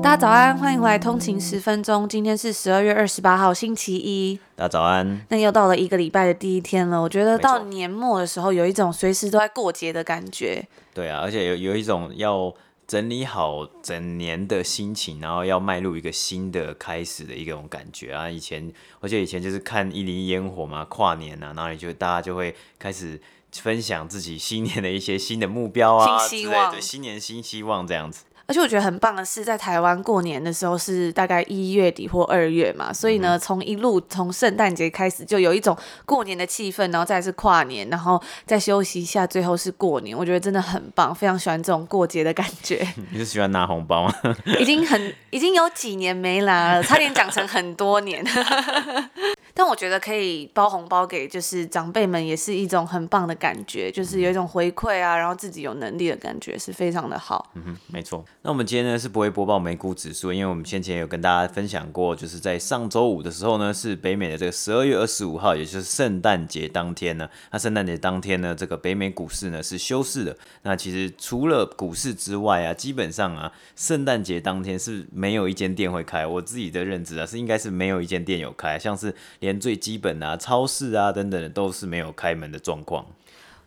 大家早安，欢迎回来通勤十分钟。今天是十二月二十八号，星期一。大家早安。那又到了一个礼拜的第一天了。我觉得到年末的时候，有一种随时都在过节的感觉。对啊，而且有有一种要整理好整年的心情，然后要迈入一个新的开始的一种感觉啊。以前，而且以前就是看一零烟火嘛，跨年啊，然后你就大家就会开始分享自己新年的一些新的目标啊，新希望，对，新年新希望这样子。而且我觉得很棒的是，在台湾过年的时候是大概一月底或二月嘛，所以呢，从一路从圣诞节开始就有一种过年的气氛，然后再是跨年，然后再休息一下，最后是过年。我觉得真的很棒，非常喜欢这种过节的感觉。你是喜欢拿红包吗？已经很已经有几年没拿了，差点讲成很多年。但我觉得可以包红包给就是长辈们，也是一种很棒的感觉，就是有一种回馈啊，然后自己有能力的感觉，是非常的好。嗯哼，没错。那我们今天呢是不会播报美股指数，因为我们先前有跟大家分享过，就是在上周五的时候呢，是北美的这个十二月二十五号，也就是圣诞节当天呢。那圣诞节当天呢，这个北美股市呢是休市的。那其实除了股市之外啊，基本上啊，圣诞节当天是没有一间店会开。我自己的认知啊，是应该是没有一间店有开，像是连最基本啊，超市啊等等的都是没有开门的状况。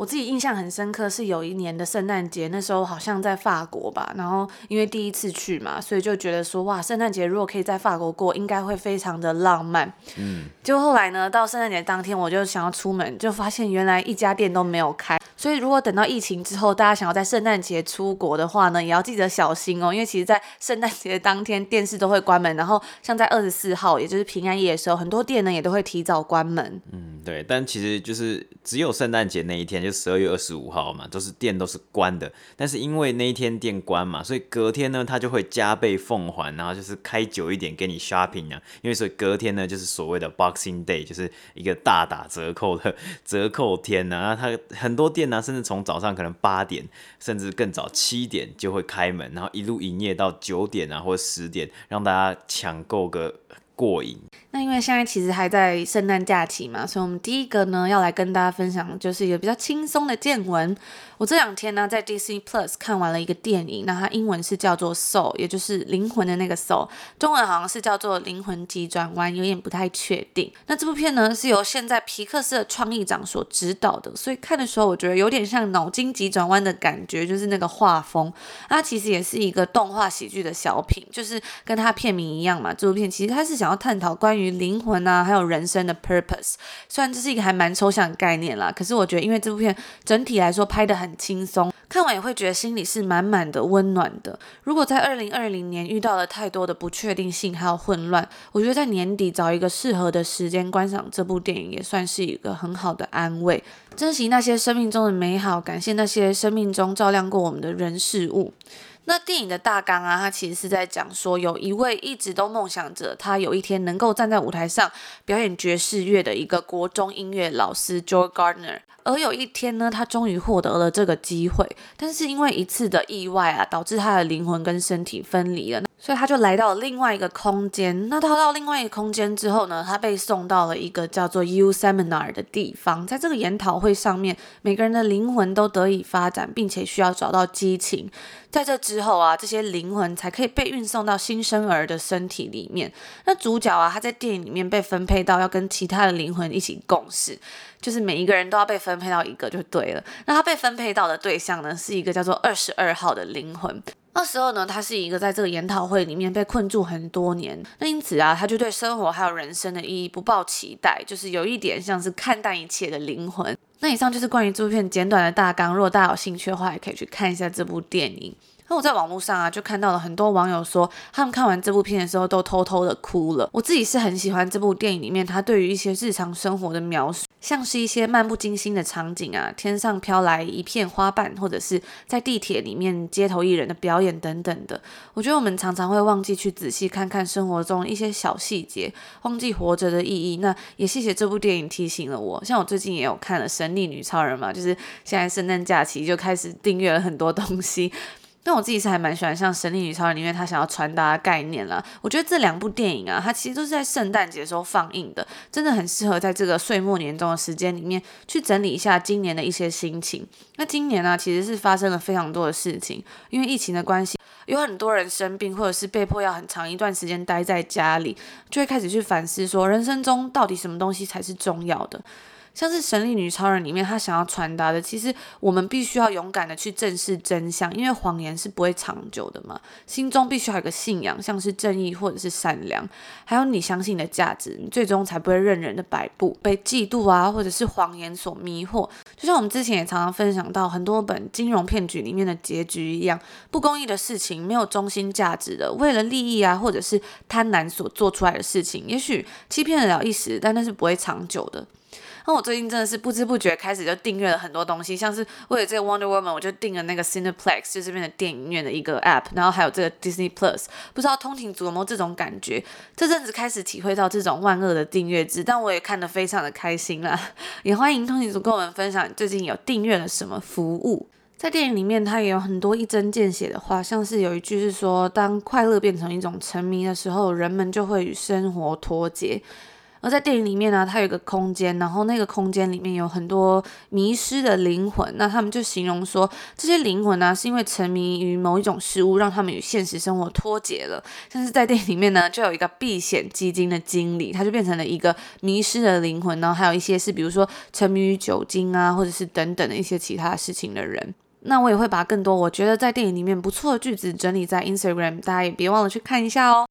我自己印象很深刻，是有一年的圣诞节，那时候好像在法国吧，然后因为第一次去嘛，所以就觉得说，哇，圣诞节如果可以在法国过，应该会非常的浪漫。嗯，就后来呢，到圣诞节当天，我就想要出门，就发现原来一家店都没有开。所以如果等到疫情之后，大家想要在圣诞节出国的话呢，也要记得小心哦，因为其实，在圣诞节当天，电视都会关门，然后像在二十四号，也就是平安夜的时候，很多店呢也都会提早关门。嗯，对，但其实就是只有圣诞节那一天就。十二月二十五号嘛，都是店都是关的，但是因为那一天店关嘛，所以隔天呢，他就会加倍奉还，然后就是开久一点给你 shopping 啊，因为所以隔天呢，就是所谓的 Boxing Day，就是一个大打折扣的折扣天呐、啊。他很多店呢、甚至从早上可能八点，甚至更早七点就会开门，然后一路营业到九点啊或十点，让大家抢购个过瘾。那因为现在其实还在圣诞假期嘛，所以我们第一个呢要来跟大家分享的就是一个比较轻松的见闻。我这两天呢在 Disney Plus 看完了一个电影，那它英文是叫做 Soul，也就是灵魂的那个 Soul，中文好像是叫做灵魂急转弯，有点不太确定。那这部片呢是由现在皮克斯的创意长所指导的，所以看的时候我觉得有点像脑筋急转弯的感觉，就是那个画风。它其实也是一个动画喜剧的小品，就是跟它片名一样嘛。这部片其实它是想要探讨关于于灵魂啊，还有人生的 purpose，虽然这是一个还蛮抽象的概念啦，可是我觉得，因为这部片整体来说拍得很轻松，看完也会觉得心里是满满的温暖的。如果在二零二零年遇到了太多的不确定性还有混乱，我觉得在年底找一个适合的时间观赏这部电影，也算是一个很好的安慰。珍惜那些生命中的美好，感谢那些生命中照亮过我们的人事物。那电影的大纲啊，它其实是在讲说，有一位一直都梦想着他有一天能够站在舞台上表演爵士乐的一个国中音乐老师 Joe Gardner，而有一天呢，他终于获得了这个机会，但是因为一次的意外啊，导致他的灵魂跟身体分离了。所以他就来到了另外一个空间。那他到另外一个空间之后呢，他被送到了一个叫做 U Seminar 的地方。在这个研讨会上面，每个人的灵魂都得以发展，并且需要找到激情。在这之之后啊，这些灵魂才可以被运送到新生儿的身体里面。那主角啊，他在电影里面被分配到要跟其他的灵魂一起共事，就是每一个人都要被分配到一个就对了。那他被分配到的对象呢，是一个叫做二十二号的灵魂。那时候呢，他是一个在这个研讨会里面被困住很多年，那因此啊，他就对生活还有人生的意义不抱期待，就是有一点像是看淡一切的灵魂。那以上就是关于这部片简短的大纲，如果大家有兴趣的话，也可以去看一下这部电影。那我在网络上啊，就看到了很多网友说，他们看完这部片的时候都偷偷的哭了。我自己是很喜欢这部电影里面，他对于一些日常生活的描述，像是一些漫不经心的场景啊，天上飘来一片花瓣，或者是在地铁里面街头艺人的表演等等的。我觉得我们常常会忘记去仔细看看生活中一些小细节，忘记活着的意义。那也谢谢这部电影提醒了我。像我最近也有看了《神力女超人》嘛，就是现在圣诞假期就开始订阅了很多东西。但我自己是还蛮喜欢像《神力女超人》里面他想要传达的概念啦。我觉得这两部电影啊，它其实都是在圣诞节时候放映的，真的很适合在这个岁末年终的时间里面去整理一下今年的一些心情。那今年呢，其实是发生了非常多的事情，因为疫情的关系，有很多人生病，或者是被迫要很长一段时间待在家里，就会开始去反思说，人生中到底什么东西才是重要的。像是《神力女超人》里面，她想要传达的，其实我们必须要勇敢的去正视真相，因为谎言是不会长久的嘛。心中必须要有个信仰，像是正义或者是善良，还有你相信的价值，你最终才不会任人的摆布，被嫉妒啊，或者是谎言所迷惑。就像我们之前也常常分享到很多本金融骗局里面的结局一样，不公义的事情，没有中心价值的，为了利益啊，或者是贪婪所做出来的事情，也许欺骗得了一时，但那是不会长久的。那我最近真的是不知不觉开始就订阅了很多东西，像是为了这个 Wonder Woman，我就订了那个 Cineplex，就这边的电影院的一个 app，然后还有这个 Disney Plus，不知道通勤族有没有这种感觉？这阵子开始体会到这种万恶的订阅制，但我也看得非常的开心啦。也欢迎通勤族跟我们分享最近有订阅了什么服务。在电影里面，它也有很多一针见血的话，像是有一句是说，当快乐变成一种沉迷的时候，人们就会与生活脱节。而在电影里面呢，它有一个空间，然后那个空间里面有很多迷失的灵魂。那他们就形容说，这些灵魂呢、是因为沉迷于某一种事物，让他们与现实生活脱节了。但是在电影里面呢，就有一个避险基金的经理，他就变成了一个迷失的灵魂。然后还有一些是，比如说沉迷于酒精啊，或者是等等的一些其他事情的人。那我也会把更多我觉得在电影里面不错的句子整理在 Instagram，大家也别忘了去看一下哦。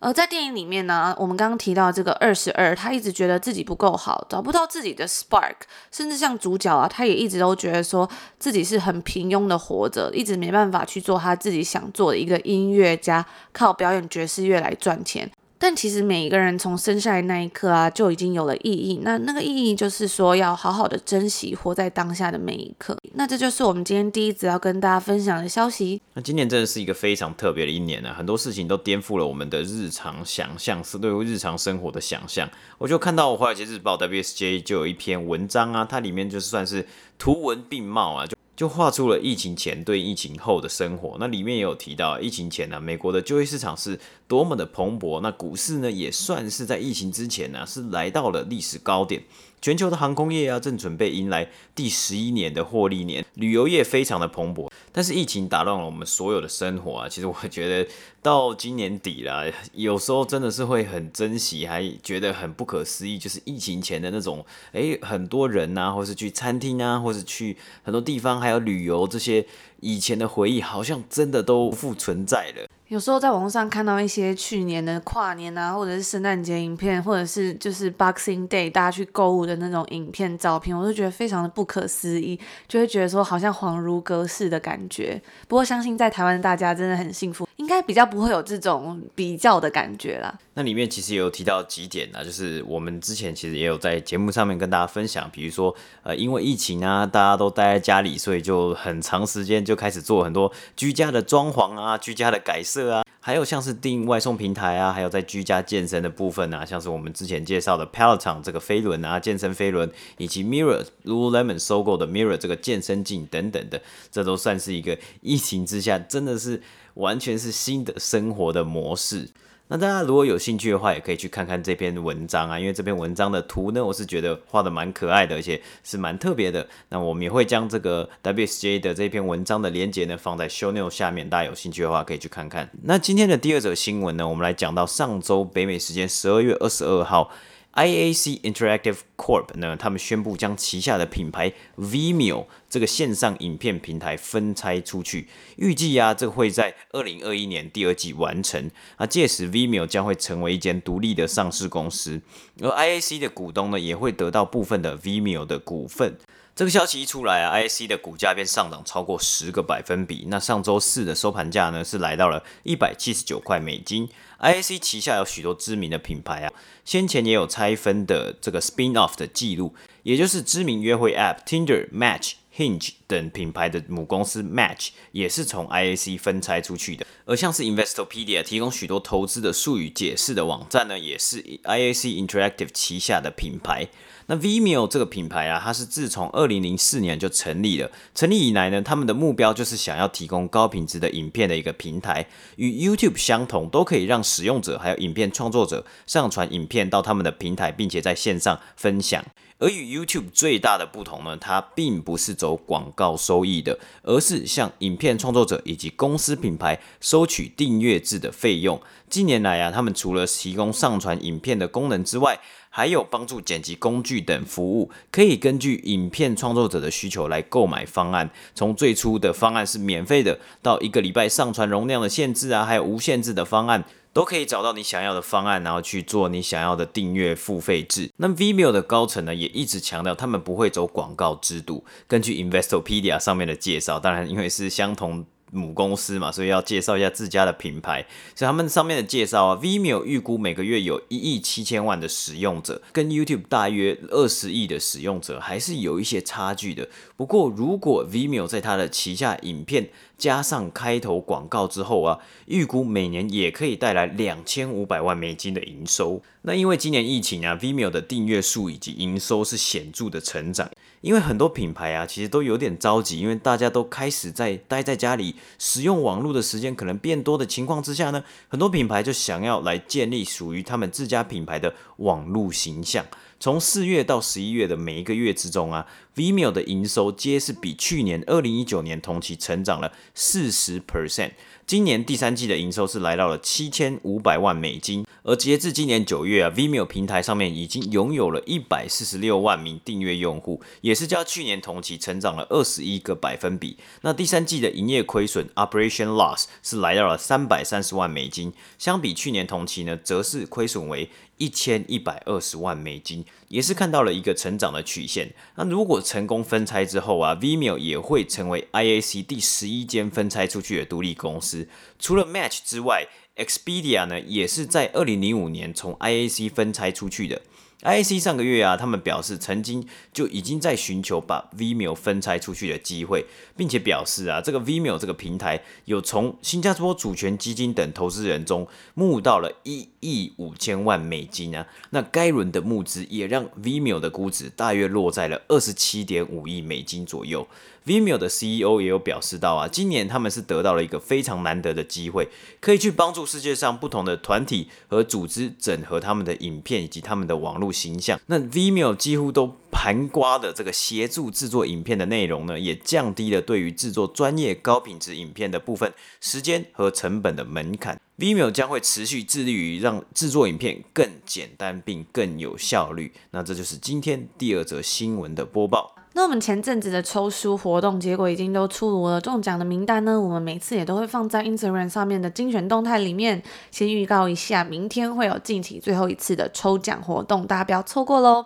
而在电影里面呢，我们刚刚提到这个二十二，他一直觉得自己不够好，找不到自己的 spark，甚至像主角啊，他也一直都觉得说自己是很平庸的活着，一直没办法去做他自己想做的一个音乐家，靠表演爵士乐来赚钱。但其实每一个人从生下来那一刻啊，就已经有了意义。那那个意义就是说，要好好的珍惜活在当下的每一刻。那这就是我们今天第一则要跟大家分享的消息。那今年真的是一个非常特别的一年呢、啊，很多事情都颠覆了我们的日常想象，是对于日常生活的想象。我就看到《华尔街日报》WSJ 就有一篇文章啊，它里面就算是图文并茂啊，就。就画出了疫情前对疫情后的生活。那里面也有提到，疫情前呢、啊，美国的就业市场是多么的蓬勃。那股市呢，也算是在疫情之前呢、是来到了历史高点。全球的航空业啊，正准备迎来第十一年的获利年，旅游业非常的蓬勃。但是疫情打乱了我们所有的生活啊，其实我觉得到今年底了，有时候真的是会很珍惜，还觉得很不可思议，就是疫情前的那种，诶，很多人呐、啊，或是去餐厅啊，或是去很多地方，还有旅游这些以前的回忆，好像真的都不复存在了。有时候在网上看到一些去年的跨年啊，或者是圣诞节影片，或者是就是 Boxing Day 大家去购物的那种影片照片，我就觉得非常的不可思议，就会觉得说好像恍如隔世的感觉。不过相信在台湾大家真的很幸福，应该比较不会有这种比较的感觉啦。那里面其实也有提到几点啊，就是我们之前其实也有在节目上面跟大家分享，比如说呃因为疫情啊，大家都待在家里，所以就很长时间就开始做很多居家的装潢啊，居家的改设。啊，还有像是订外送平台啊，还有在居家健身的部分啊，像是我们之前介绍的 Peloton 这个飞轮啊，健身飞轮，以及 Mirror Lululemon 收购的 Mirror 这个健身镜等等的，这都算是一个疫情之下真的是完全是新的生活的模式。那大家如果有兴趣的话，也可以去看看这篇文章啊，因为这篇文章的图呢，我是觉得画的蛮可爱的，而且是蛮特别的。那我们也会将这个 WSJ 的这篇文章的连接呢放在 Show Note 下面，大家有兴趣的话可以去看看。那今天的第二则新闻呢，我们来讲到上周北美时间十二月二十二号。IAC Interactive Corp 呢，他们宣布将旗下的品牌 Vimeo 这个线上影片平台分拆出去，预计啊，这会在二零二一年第二季完成。啊，届时 Vimeo 将会成为一间独立的上市公司，而 IAC 的股东呢，也会得到部分的 Vimeo 的股份。这个消息一出来啊，IAC 的股价便上涨超过十个百分比。那上周四的收盘价呢，是来到了一百七十九块美金。IAC 旗下有许多知名的品牌啊，先前也有拆分的这个 spin off 的记录，也就是知名约会 App Tinder、Match、Hinge 等品牌的母公司 Match 也是从 IAC 分拆出去的。而像是 Investopedia 提供许多投资的术语解释的网站呢，也是 IAC Interactive 旗下的品牌。那 Vimeo 这个品牌啊，它是自从二零零四年就成立了。成立以来呢，他们的目标就是想要提供高品质的影片的一个平台，与 YouTube 相同，都可以让使用者还有影片创作者上传影片到他们的平台，并且在线上分享。而与 YouTube 最大的不同呢，它并不是走广告收益的，而是向影片创作者以及公司品牌收取订阅制的费用。近年来啊，他们除了提供上传影片的功能之外，还有帮助剪辑工具等服务，可以根据影片创作者的需求来购买方案。从最初的方案是免费的，到一个礼拜上传容量的限制啊，还有无限制的方案，都可以找到你想要的方案，然后去做你想要的订阅付费制。那 Vimeo 的高层呢，也一直强调他们不会走广告制度。根据 Investopedia 上面的介绍，当然因为是相同。母公司嘛，所以要介绍一下自家的品牌。所以他们上面的介绍啊，Vimeo 预估每个月有一亿七千万的使用者，跟 YouTube 大约二十亿的使用者还是有一些差距的。不过，如果 Vimeo 在它的旗下影片加上开头广告之后啊，预估每年也可以带来两千五百万美金的营收。那因为今年疫情啊，Vimeo 的订阅数以及营收是显著的成长。因为很多品牌啊，其实都有点着急，因为大家都开始在待在家里，使用网络的时间可能变多的情况之下呢，很多品牌就想要来建立属于他们自家品牌的网络形象。从四月到十一月的每一个月之中啊，Vimeo 的营收皆是比去年二零一九年同期成长了四十 percent。今年第三季的营收是来到了七千五百万美金，而截至今年九月啊，Vimeo 平台上面已经拥有了一百四十六万名订阅用户，也是较去年同期成长了二十一个百分比。那第三季的营业亏损 （Operation Loss） 是来到了三百三十万美金，相比去年同期呢，则是亏损为一千一百二十万美金，也是看到了一个成长的曲线。那如果成功分拆之后啊，Vimeo 也会成为 IAC 第十一间分拆出去的独立公司。除了 Match 之外，Expedia 呢也是在二零零五年从 IAC 分拆出去的。IAC 上个月啊，他们表示曾经就已经在寻求把 Vimeo 分拆出去的机会，并且表示啊，这个 Vimeo 这个平台有从新加坡主权基金等投资人中募到了一亿五千万美金啊。那该轮的募资也让 Vimeo 的估值大约落在了二十七点五亿美金左右。Vimeo 的 CEO 也有表示到啊，今年他们是得到了一个非常难得的机会，可以去帮助世界上不同的团体和组织整合他们的影片以及他们的网络形象。那 Vimeo 几乎都盘瓜的这个协助制作影片的内容呢，也降低了对于制作专业高品质影片的部分时间和成本的门槛。Vimeo 将会持续致力于让制作影片更简单并更有效率。那这就是今天第二则新闻的播报。那我们前阵子的抽书活动结果已经都出炉了，中奖的名单呢，我们每次也都会放在 Instagram 上面的精选动态里面，先预告一下，明天会有近期最后一次的抽奖活动，大家不要错过喽。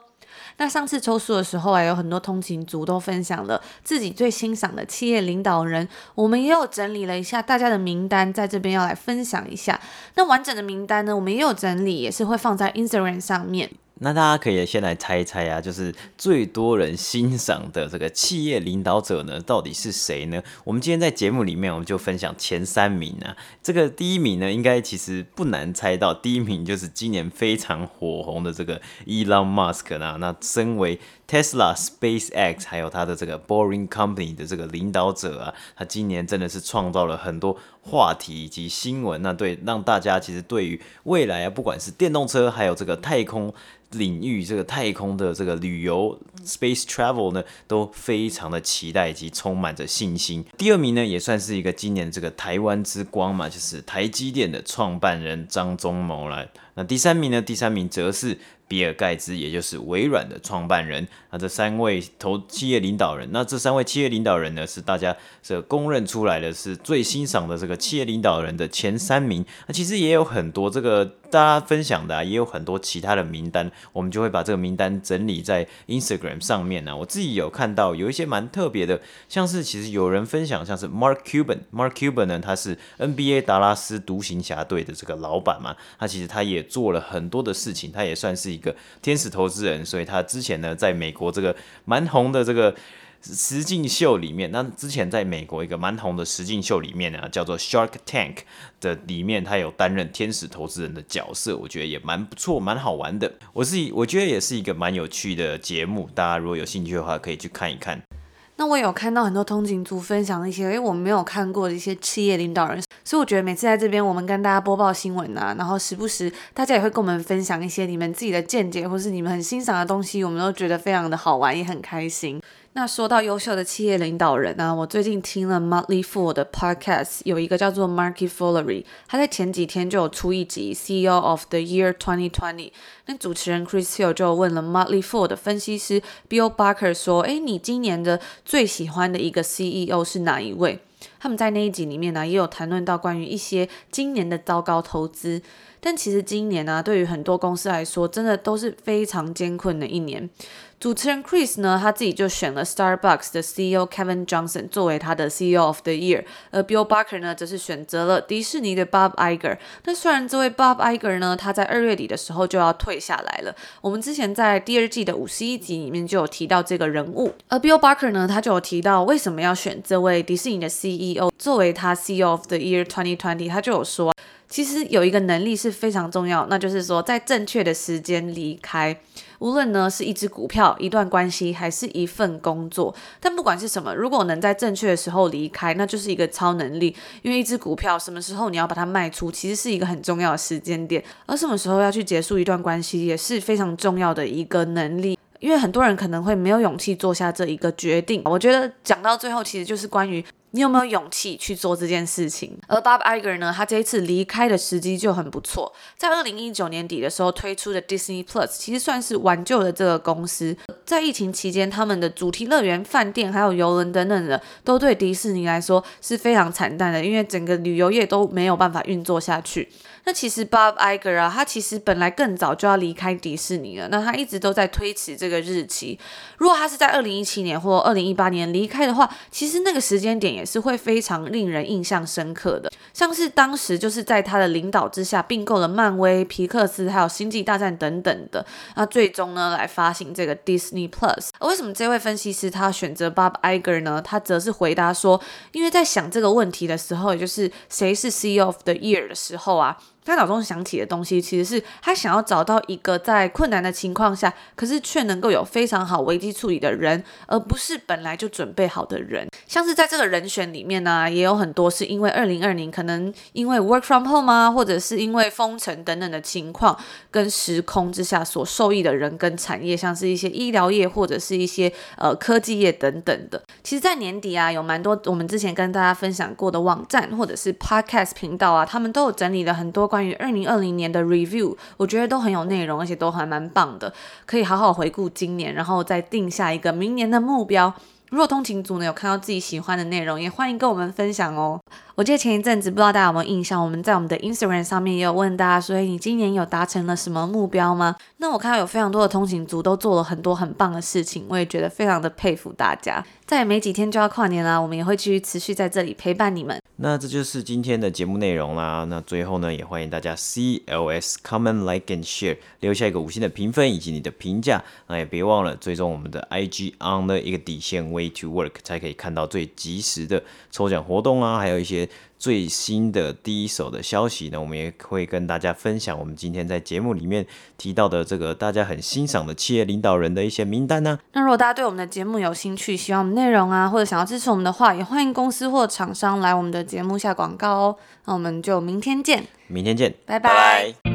那上次抽书的时候啊，有很多通勤族都分享了自己最欣赏的企业领导人，我们也有整理了一下大家的名单，在这边要来分享一下。那完整的名单呢，我们也有整理，也是会放在 Instagram 上面。那大家可以先来猜一猜啊，就是最多人欣赏的这个企业领导者呢，到底是谁呢？我们今天在节目里面，我们就分享前三名啊。这个第一名呢，应该其实不难猜到，第一名就是今年非常火红的这个 Elon Musk 啊。那身为 Tesla、SpaceX 还有他的这个 Boring Company 的这个领导者啊，他今年真的是创造了很多话题以及新闻。那对让大家其实对于未来啊，不管是电动车还有这个太空。领域这个太空的这个旅游 space travel 呢，都非常的期待以及充满着信心。第二名呢，也算是一个今年这个台湾之光嘛，就是台积电的创办人张忠谋了。那第三名呢，第三名则是比尔盖茨，也就是微软的创办人。那这三位投企业领导人，那这三位企业领导人呢，是大家这公认出来的是最欣赏的这个企业领导人的前三名。那其实也有很多这个。大家分享的啊，也有很多其他的名单，我们就会把这个名单整理在 Instagram 上面呢、我自己有看到有一些蛮特别的，像是其实有人分享，像是 Mark Cuban，Mark Cuban 呢，他是 NBA 达拉斯独行侠队的这个老板嘛，他其实他也做了很多的事情，他也算是一个天使投资人，所以他之前呢，在美国这个蛮红的这个。实境秀里面，那之前在美国一个蛮红的实境秀里面呢，叫做 Shark Tank 的里面，他有担任天使投资人的角色，我觉得也蛮不错，蛮好玩的。我是我觉得也是一个蛮有趣的节目，大家如果有兴趣的话，可以去看一看。那我有看到很多通勤族分享一些，因为，我们没有看过的一些企业领导人，所以我觉得每次在这边，我们跟大家播报新闻啊，然后时不时大家也会跟我们分享一些你们自己的见解，或是你们很欣赏的东西，我们都觉得非常的好玩，也很开心。那说到优秀的企业领导人呢、我最近听了 Motley Fool 的 podcast，有一个叫做 Market Foolery，他在前几天就有出一集 CEO of the Year 2020。那主持人 Chris Hill 就问了 Motley Fool 的分析师 Bill Barker 说：“哎，你今年的最喜欢的一个 CEO 是哪一位？”他们在那一集里面呢，也有谈论到关于一些今年的糟糕投资。但其实今年呢、啊，对于很多公司来说，真的都是非常艰困的一年。主持人 Chris 呢，他自己就选了 Starbucks 的 CEO Kevin Johnson 作为他的 CEO of the Year，而 Bill Barker 呢，则是选择了迪士尼的 Bob Iger。那虽然这位 Bob Iger 呢，他在二月底的时候就要退下来了，我们之前在第二季的五十一集里面就有提到这个人物，而 Bill Barker 呢，他就有提到为什么要选这位迪士尼的 CEO 作为他 CEO of the Year 2020，他就有说，其实有一个能力是非常重要，那就是说在正确的时间离开。无论呢是一只股票、一段关系，还是一份工作，但不管是什么，如果能在正确的时候离开，那就是一个超能力。因为一只股票什么时候你要把它卖出，其实是一个很重要的时间点；而什么时候要去结束一段关系，也是非常重要的一个能力。因为很多人可能会没有勇气做下这一个决定。我觉得讲到最后，其实就是关于。你有没有勇气去做这件事情？而 Bob Iger 呢，他这一次离开的时机就很不错，在二零一九年底的时候推出的 Disney Plus，其实算是挽救了这个公司。在疫情期间，他们的主题乐园、饭店还有游轮等等的，都对迪士尼来说是非常惨淡的，因为整个旅游业都没有办法运作下去。那其实 Bob Iger 啊，他其实本来更早就要离开迪士尼了，那他一直都在推迟这个日期。如果他是在二零一七年或二零一八年离开的话，其实那个时间点也是会非常令人印象深刻的。像是当时就是在他的领导之下并购了漫威、皮克斯还有星际大战等等的，那最终呢来发行这个 Disney Plus。而为什么这位分析师他选择 Bob Iger 呢？他则是回答说，因为在想这个问题的时候，也就是谁是 CEO of the Year 的时候啊。他脑中想起的东西，其实是他想要找到一个在困难的情况下，可是却能够有非常好危机处理的人，而不是本来就准备好的人。像是在这个人选里面呢、也有很多是因为二零二零可能因为 work from home 啊，或者是因为封城等等的情况跟时空之下所受益的人跟产业，像是一些医疗业或者是一些呃科技业等等的。其实，在年底啊，有蛮多我们之前跟大家分享过的网站或者是 podcast 频道啊，他们都有整理了很多。关于二零二零年的 review，我觉得都很有内容，而且都还蛮棒的，可以好好回顾今年，然后再定下一个明年的目标。如果通勤族呢有看到自己喜欢的内容，也欢迎跟我们分享哦。我记得前一阵子不知道大家有没有印象，我们在我们的 Instagram 上面也有问大家说，你今年有达成了什么目标吗？那我看到有非常多的通勤族都做了很多很棒的事情，我也觉得非常的佩服大家。再没几天就要跨年啦，我们也会继续持续在这里陪伴你们。那这就是今天的节目内容啦。那最后呢，也欢迎大家 CLS comment like and share，留下一个五星的评分以及你的评价。那也别忘了追踪我们的 IG on 的一个底线 way to work，才可以看到最及时的抽奖活动啊，还有一些。最新的第一手的消息呢，我们也会跟大家分享。我们今天在节目里面提到的这个大家很欣赏的企业领导人的一些名单呢。那如果大家对我们的节目有兴趣，喜欢我们内容啊，或者想要支持我们的话，也欢迎公司或厂商来我们的节目下广告哦。那我们就明天见，明天见，拜拜。